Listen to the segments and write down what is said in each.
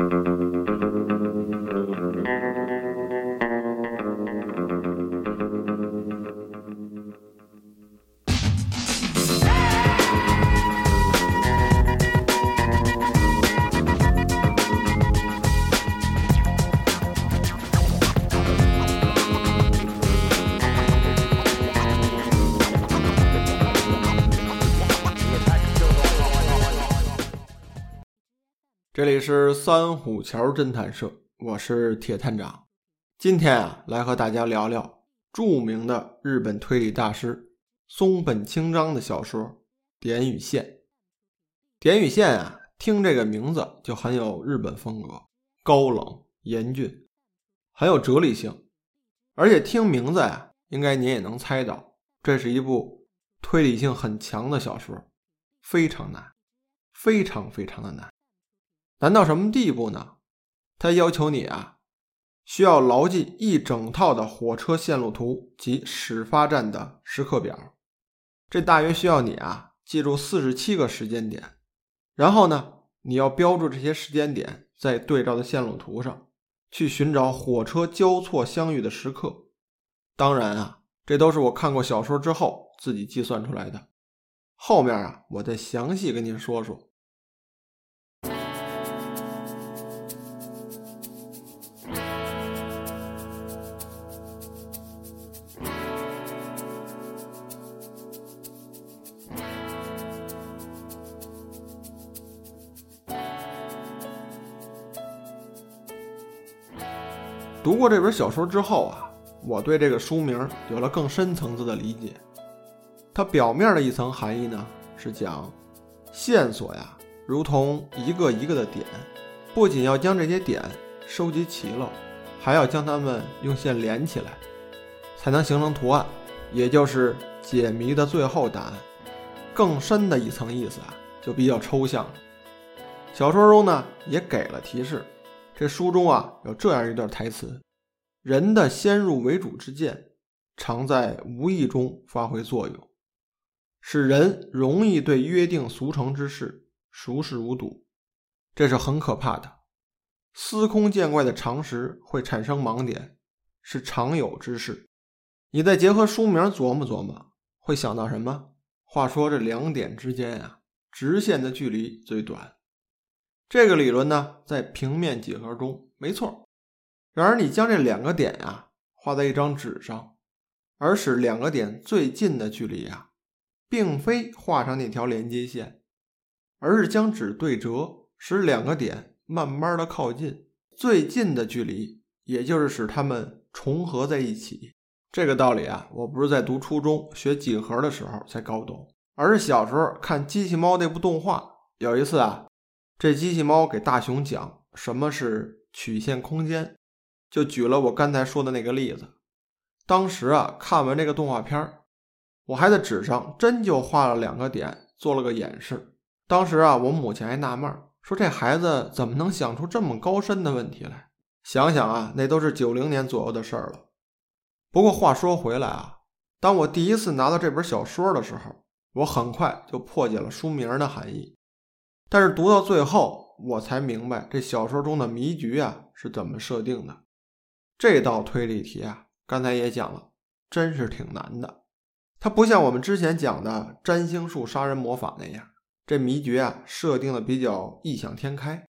Música 这里是三虎桥侦探社，我是铁探长。今天啊，来和大家聊聊著名的日本推理大师松本清张的小说《点与线》。点与线啊，听这个名字就很有日本风格，高冷严峻，很有哲理性。而且听名字呀，应该您也能猜到，这是一部推理性很强的小说，非常难，非常非常的难。难到什么地步呢？他要求你啊，需要牢记一整套的火车线路图及始发站的时刻表。这大约需要你啊，记住四十七个时间点。然后呢，你要标注这些时间点在对照的线路图上，去寻找火车交错相遇的时刻。当然啊，这都是我看过小说之后自己计算出来的。后面啊，我再详细跟您说说。过这本小说之后啊，我对这个书名有了更深层次的理解。它表面的一层含义呢，是讲线索呀，如同一个一个的点，不仅要将这些点收集齐了，还要将它们用线连起来，才能形成图案，也就是解谜的最后答案。更深的一层意思啊，就比较抽象了。小说中呢，也给了提示。这书中啊有这样一段台词：“人的先入为主之见，常在无意中发挥作用，使人容易对约定俗成之事熟视无睹。这是很可怕的。司空见惯的常识会产生盲点，是常有之事。你再结合书名琢磨琢磨，会想到什么？话说这两点之间啊，直线的距离最短。”这个理论呢，在平面几何中没错。然而，你将这两个点呀画在一张纸上，而使两个点最近的距离呀，并非画上那条连接线，而是将纸对折，使两个点慢慢的靠近。最近的距离，也就是使它们重合在一起。这个道理啊，我不是在读初中学几何的时候才搞懂，而是小时候看机器猫那部动画，有一次啊。这机器猫给大熊讲什么是曲线空间，就举了我刚才说的那个例子。当时啊，看完这个动画片我还在纸上真就画了两个点，做了个演示。当时啊，我母亲还纳闷说这孩子怎么能想出这么高深的问题来？想想啊，那都是九零年左右的事儿了。不过话说回来啊，当我第一次拿到这本小说的时候，我很快就破解了书名的含义。但是读到最后，我才明白这小说中的迷局啊是怎么设定的。这道推理题啊，刚才也讲了，真是挺难的。它不像我们之前讲的占星术杀人魔法那样，这谜局啊设定的比较异想天开。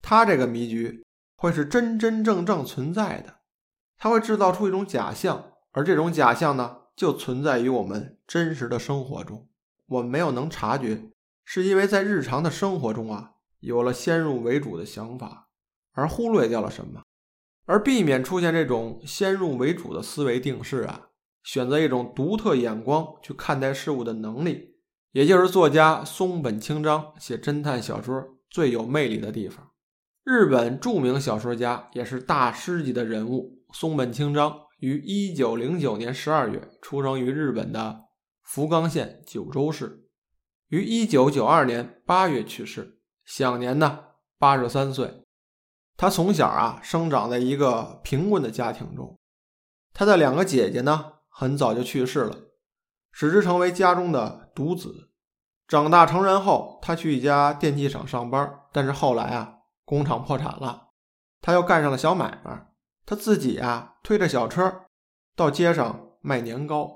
它这个谜局会是真真正正存在的，它会制造出一种假象，而这种假象呢，就存在于我们真实的生活中，我们没有能察觉。是因为在日常的生活中啊，有了先入为主的想法，而忽略掉了什么，而避免出现这种先入为主的思维定式啊，选择一种独特眼光去看待事物的能力，也就是作家松本清张写侦探小说最有魅力的地方。日本著名小说家也是大师级的人物松本清张，于一九零九年十二月出生于日本的福冈县九州市。于一九九二年八月去世，享年呢八十三岁。他从小啊生长在一个贫困的家庭中，他的两个姐姐呢很早就去世了，使之成为家中的独子。长大成人后，他去一家电器厂上班，但是后来啊工厂破产了，他又干上了小买卖。他自己啊，推着小车到街上卖年糕。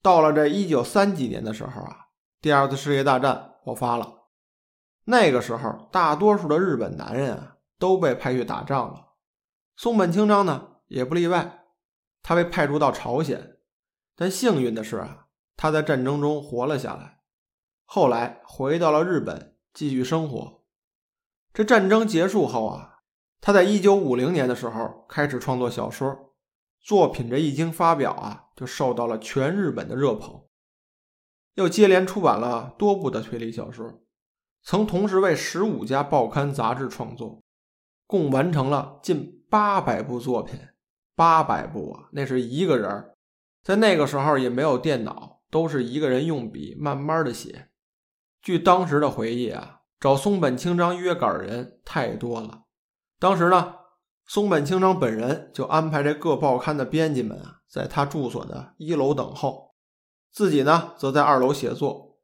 到了这一九三几年的时候啊，第二次世界大战爆发了。那个时候，大多数的日本男人啊都被派去打仗了，松本清张呢也不例外。他被派驻到朝鲜，但幸运的是啊，他在战争中活了下来。后来回到了日本继续生活。这战争结束后啊，他在一九五零年的时候开始创作小说，作品这一经发表啊，就受到了全日本的热捧。又接连出版了多部的推理小说，曾同时为十五家报刊杂志创作，共完成了近八百部作品。八百部啊，那是一个人在那个时候也没有电脑，都是一个人用笔慢慢的写。据当时的回忆啊，找松本清张约稿的人太多了。当时呢，松本清张本人就安排这各报刊的编辑们啊，在他住所的一楼等候，自己呢则在二楼写作。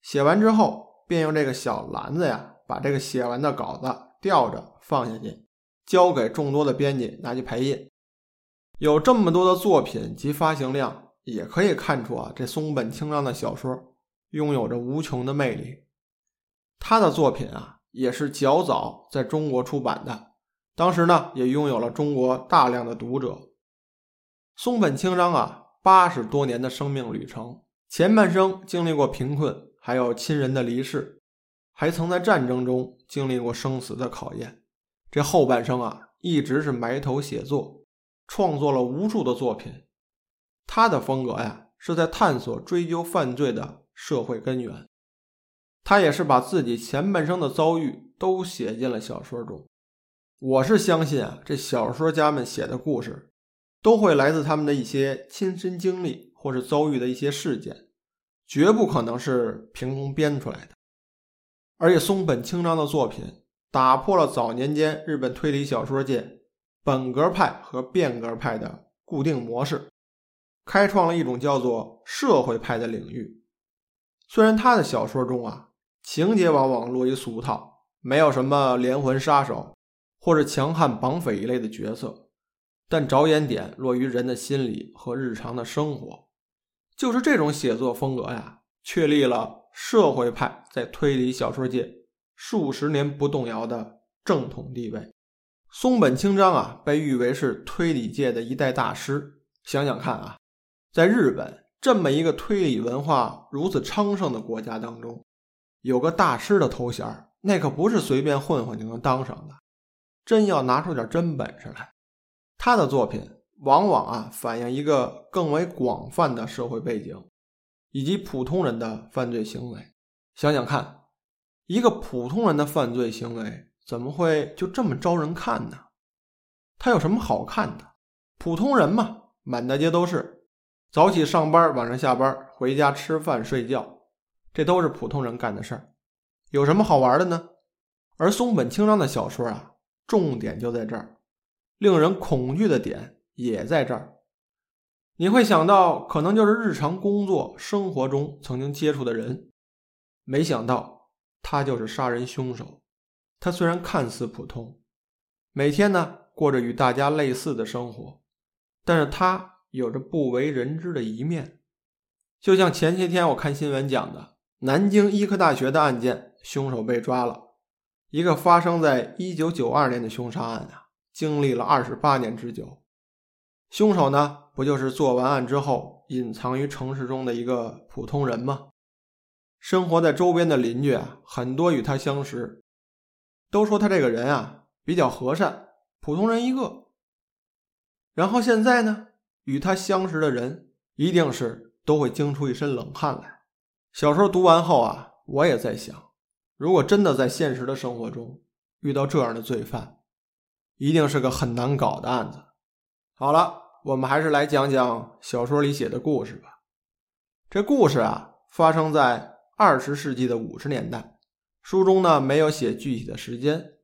写完之后，便用这个小篮子呀，把这个写完的稿子吊着放下去，交给众多的编辑拿去排印。有这么多的作品及发行量，也可以看出啊，这松本清张的小说拥有着无穷的魅力。他的作品啊，也是较早在中国出版的，当时呢，也拥有了中国大量的读者。松本清张啊，八十多年的生命旅程，前半生经历过贫困，还有亲人的离世，还曾在战争中经历过生死的考验。这后半生啊，一直是埋头写作。创作了无数的作品，他的风格呀是在探索、追究犯罪的社会根源。他也是把自己前半生的遭遇都写进了小说中。我是相信啊，这小说家们写的故事都会来自他们的一些亲身经历或是遭遇的一些事件，绝不可能是凭空编出来的。而且松本清张的作品打破了早年间日本推理小说界。本格派和变革派的固定模式，开创了一种叫做社会派的领域。虽然他的小说中啊，情节往往落于俗套，没有什么连环杀手或者强悍绑匪一类的角色，但着眼点落于人的心理和日常的生活。就是这种写作风格呀，确立了社会派在推理小说界数十年不动摇的正统地位。松本清张啊，被誉为是推理界的一代大师。想想看啊，在日本这么一个推理文化如此昌盛的国家当中，有个大师的头衔，那可不是随便混混就能当上的。真要拿出点真本事来，他的作品往往啊，反映一个更为广泛的社会背景，以及普通人的犯罪行为。想想看，一个普通人的犯罪行为。怎么会就这么招人看呢？他有什么好看的？普通人嘛，满大街都是，早起上班，晚上下班，回家吃饭睡觉，这都是普通人干的事儿。有什么好玩的呢？而松本清张的小说啊，重点就在这儿，令人恐惧的点也在这儿。你会想到，可能就是日常工作生活中曾经接触的人，没想到他就是杀人凶手。他虽然看似普通，每天呢过着与大家类似的生活，但是他有着不为人知的一面。就像前些天我看新闻讲的，南京医科大学的案件，凶手被抓了，一个发生在一九九二年的凶杀案啊，经历了二十八年之久。凶手呢，不就是做完案之后隐藏于城市中的一个普通人吗？生活在周边的邻居啊，很多与他相识。都说他这个人啊比较和善，普通人一个。然后现在呢，与他相识的人一定是都会惊出一身冷汗来。小说读完后啊，我也在想，如果真的在现实的生活中遇到这样的罪犯，一定是个很难搞的案子。好了，我们还是来讲讲小说里写的故事吧。这故事啊，发生在二十世纪的五十年代。书中呢没有写具体的时间，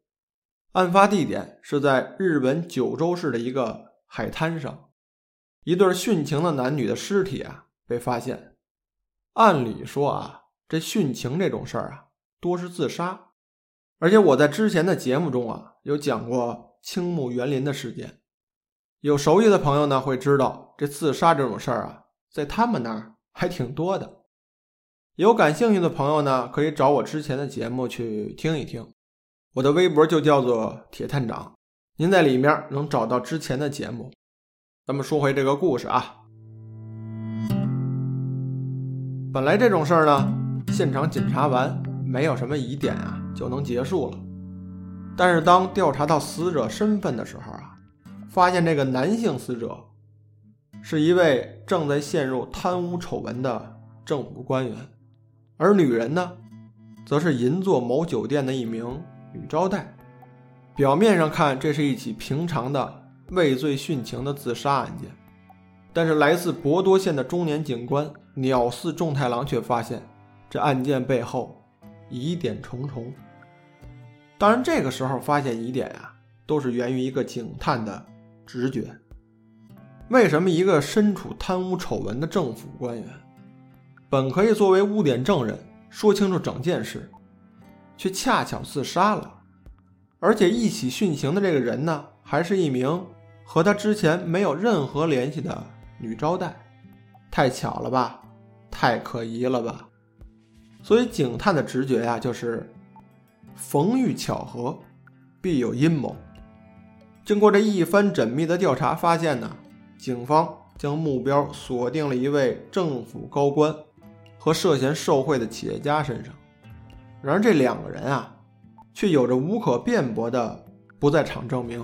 案发地点是在日本九州市的一个海滩上，一对殉情的男女的尸体啊被发现。按理说啊，这殉情这种事儿啊多是自杀，而且我在之前的节目中啊，有讲过青木园林的事件。有熟悉的朋友呢，会知道这自杀这种事儿啊，在他们那儿还挺多的。有感兴趣的朋友呢，可以找我之前的节目去听一听。我的微博就叫做铁探长，您在里面能找到之前的节目。咱们说回这个故事啊，本来这种事儿呢，现场检查完没有什么疑点啊，就能结束了。但是当调查到死者身份的时候啊。发现这个男性死者是一位正在陷入贪污丑闻的政府官员，而女人呢，则是银座某酒店的一名女招待。表面上看，这是一起平常的畏罪殉情的自杀案件，但是来自博多县的中年警官鸟寺重太郎却发现，这案件背后疑点重重。当然，这个时候发现疑点啊，都是源于一个警探的。直觉，为什么一个身处贪污丑闻的政府官员，本可以作为污点证人说清楚整件事，却恰巧自杀了？而且一起殉情的这个人呢，还是一名和他之前没有任何联系的女招待，太巧了吧？太可疑了吧？所以警探的直觉呀，就是逢遇巧合，必有阴谋。经过这一番缜密的调查，发现呢，警方将目标锁定了一位政府高官和涉嫌受贿的企业家身上。然而，这两个人啊，却有着无可辩驳的不在场证明。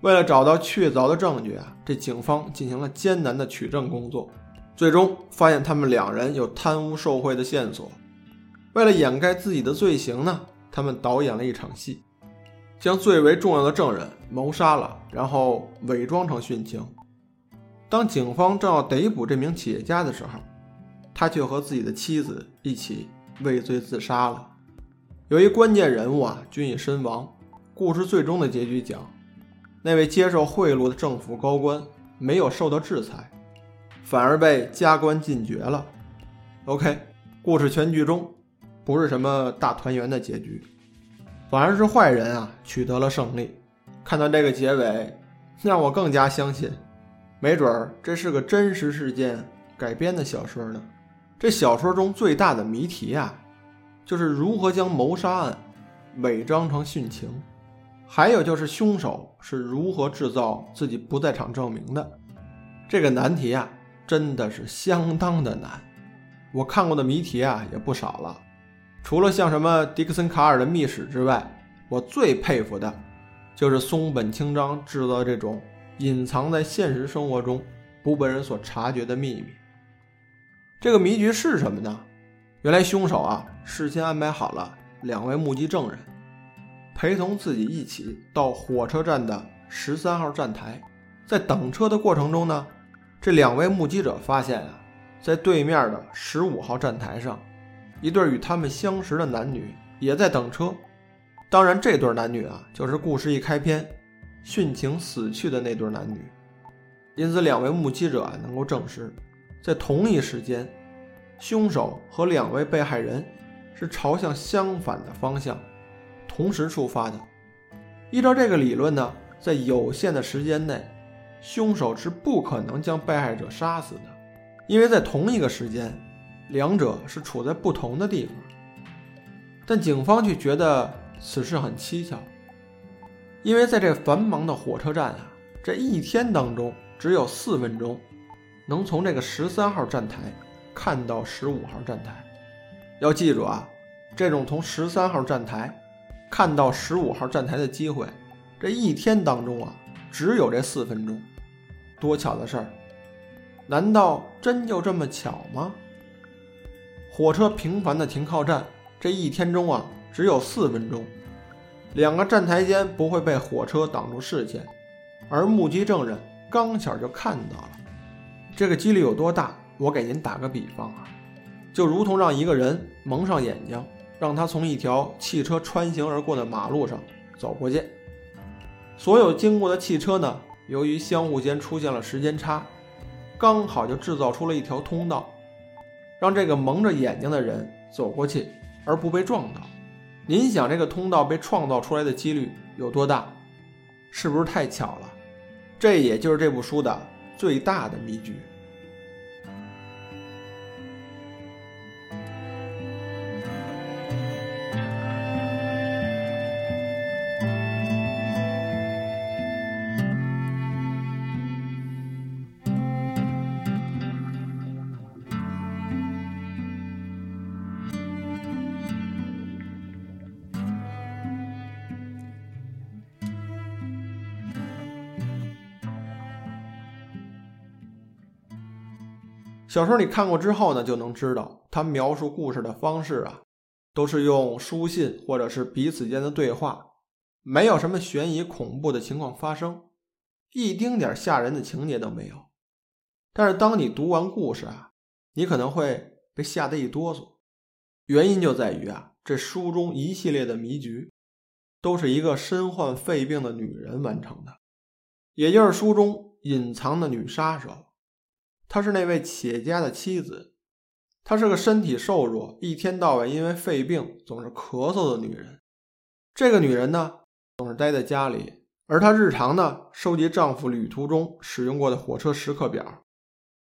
为了找到确凿的证据啊，这警方进行了艰难的取证工作，最终发现他们两人有贪污受贿的线索。为了掩盖自己的罪行呢，他们导演了一场戏。将最为重要的证人谋杀了，然后伪装成殉情。当警方正要逮捕这名企业家的时候，他却和自己的妻子一起畏罪自杀了。由于关键人物啊均已身亡，故事最终的结局讲，那位接受贿赂的政府高官没有受到制裁，反而被加官进爵了。OK，故事全剧终，不是什么大团圆的结局。反而是坏人啊取得了胜利。看到这个结尾，让我更加相信，没准儿这是个真实事件改编的小说呢。这小说中最大的谜题啊，就是如何将谋杀案伪装成殉情，还有就是凶手是如何制造自己不在场证明的。这个难题啊，真的是相当的难。我看过的谜题啊也不少了。除了像什么迪克森卡尔的密室之外，我最佩服的，就是松本清张制造的这种隐藏在现实生活中不被人所察觉的秘密。这个谜局是什么呢？原来凶手啊事先安排好了两位目击证人，陪同自己一起到火车站的十三号站台，在等车的过程中呢，这两位目击者发现啊，在对面的十五号站台上。一对与他们相识的男女也在等车，当然，这对男女啊，就是故事一开篇殉情死去的那对男女。因此，两位目击者啊能够证实，在同一时间，凶手和两位被害人是朝向相反的方向同时出发的。依照这个理论呢，在有限的时间内，凶手是不可能将被害者杀死的，因为在同一个时间。两者是处在不同的地方，但警方却觉得此事很蹊跷，因为在这繁忙的火车站啊，这一天当中只有四分钟能从这个十三号站台看到十五号站台。要记住啊，这种从十三号站台看到十五号站台的机会，这一天当中啊，只有这四分钟。多巧的事儿，难道真就这么巧吗？火车频繁的停靠站，这一天中啊，只有四分钟，两个站台间不会被火车挡住视线，而目击证人刚巧就看到了。这个几率有多大？我给您打个比方啊，就如同让一个人蒙上眼睛，让他从一条汽车穿行而过的马路上走过去，所有经过的汽车呢，由于相互间出现了时间差，刚好就制造出了一条通道。让这个蒙着眼睛的人走过去，而不被撞到。您想这个通道被创造出来的几率有多大？是不是太巧了？这也就是这部书的最大的秘诀。小说你看过之后呢，就能知道他描述故事的方式啊，都是用书信或者是彼此间的对话，没有什么悬疑恐怖的情况发生，一丁点吓人的情节都没有。但是当你读完故事啊，你可能会被吓得一哆嗦，原因就在于啊，这书中一系列的迷局，都是一个身患肺病的女人完成的，也就是书中隐藏的女杀手。她是那位企业家的妻子，她是个身体瘦弱、一天到晚因为肺病总是咳嗽的女人。这个女人呢，总是待在家里，而她日常呢，收集丈夫旅途中使用过的火车时刻表，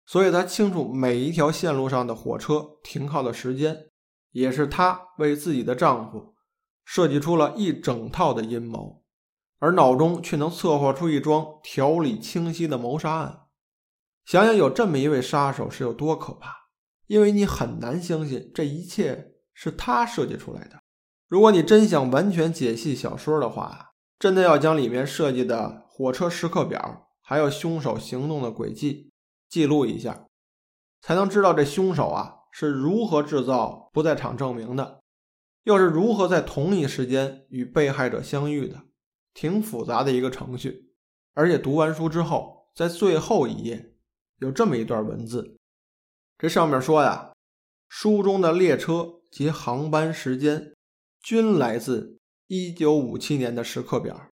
所以她清楚每一条线路上的火车停靠的时间，也是她为自己的丈夫设计出了一整套的阴谋，而脑中却能策划出一桩条理清晰的谋杀案。想想有这么一位杀手是有多可怕，因为你很难相信这一切是他设计出来的。如果你真想完全解析小说的话，真的要将里面设计的火车时刻表，还有凶手行动的轨迹记录一下，才能知道这凶手啊是如何制造不在场证明的，又是如何在同一时间与被害者相遇的，挺复杂的一个程序。而且读完书之后，在最后一页。有这么一段文字，这上面说呀，书中的列车及航班时间均来自1957年的时刻表，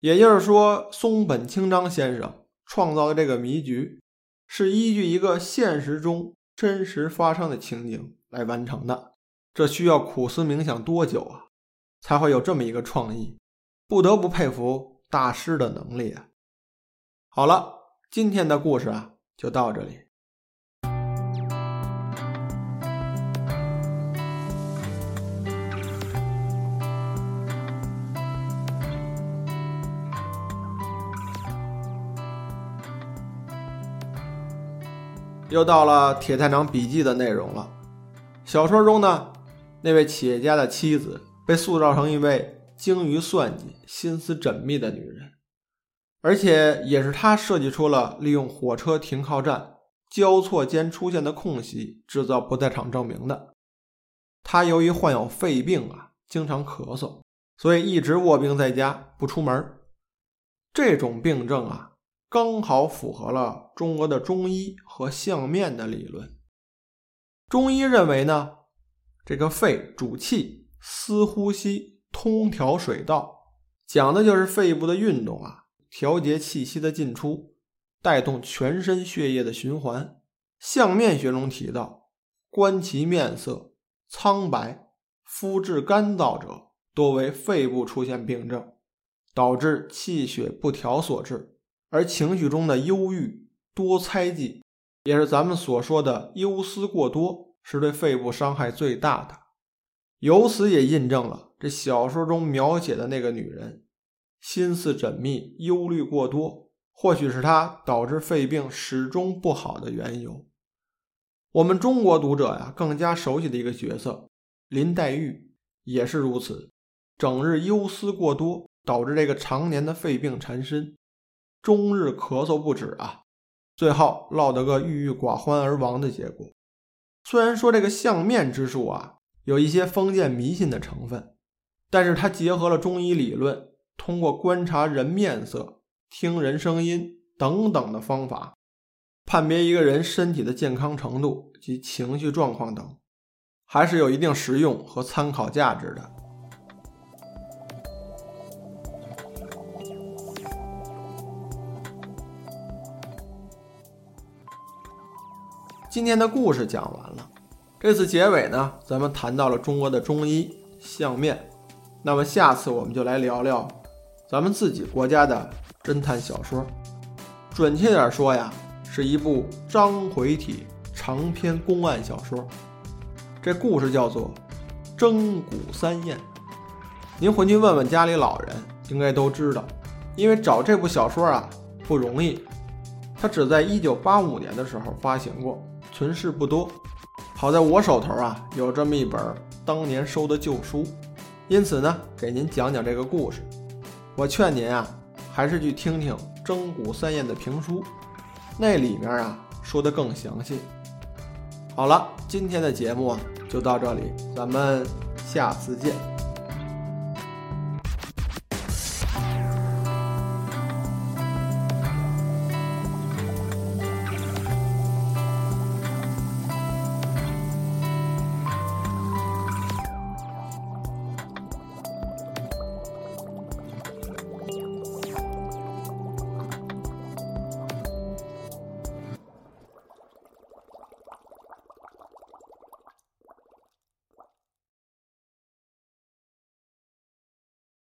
也就是说，松本清张先生创造的这个迷局是依据一个现实中真实发生的情景来完成的。这需要苦思冥想多久啊，才会有这么一个创意？不得不佩服大师的能力啊！好了，今天的故事啊。就到这里。又到了铁探长笔记的内容了。小说中呢，那位企业家的妻子被塑造成一位精于算计、心思缜密的女人。而且也是他设计出了利用火车停靠站交错间出现的空隙制造不在场证明的。他由于患有肺病啊，经常咳嗽，所以一直卧病在家不出门。这种病症啊，刚好符合了中国的中医和相面的理论。中医认为呢，这个肺主气，司呼吸，通调水道，讲的就是肺部的运动啊。调节气息的进出，带动全身血液的循环。相面学中提到，观其面色苍白、肤质干燥者，多为肺部出现病症，导致气血不调所致。而情绪中的忧郁、多猜忌，也是咱们所说的忧思过多，是对肺部伤害最大的。由此也印证了这小说中描写的那个女人。心思缜密，忧虑过多，或许是他导致肺病始终不好的缘由。我们中国读者呀，更加熟悉的一个角色林黛玉也是如此，整日忧思过多，导致这个常年的肺病缠身，终日咳嗽不止啊，最后落得个郁郁寡欢而亡的结果。虽然说这个相面之术啊，有一些封建迷信的成分，但是它结合了中医理论。通过观察人面色、听人声音等等的方法，判别一个人身体的健康程度及情绪状况等，还是有一定实用和参考价值的。今天的故事讲完了，这次结尾呢，咱们谈到了中国的中医相面。那么下次我们就来聊聊咱们自己国家的侦探小说，准确点说呀，是一部章回体长篇公案小说。这故事叫做《征古三燕》。您回去问问家里老人，应该都知道，因为找这部小说啊不容易。它只在一九八五年的时候发行过，存世不多。好在我手头啊有这么一本当年收的旧书，因此呢，给您讲讲这个故事。我劝您啊，还是去听听《征古三燕》的评书，那里面啊说的更详细。好了，今天的节目啊就到这里，咱们下次见。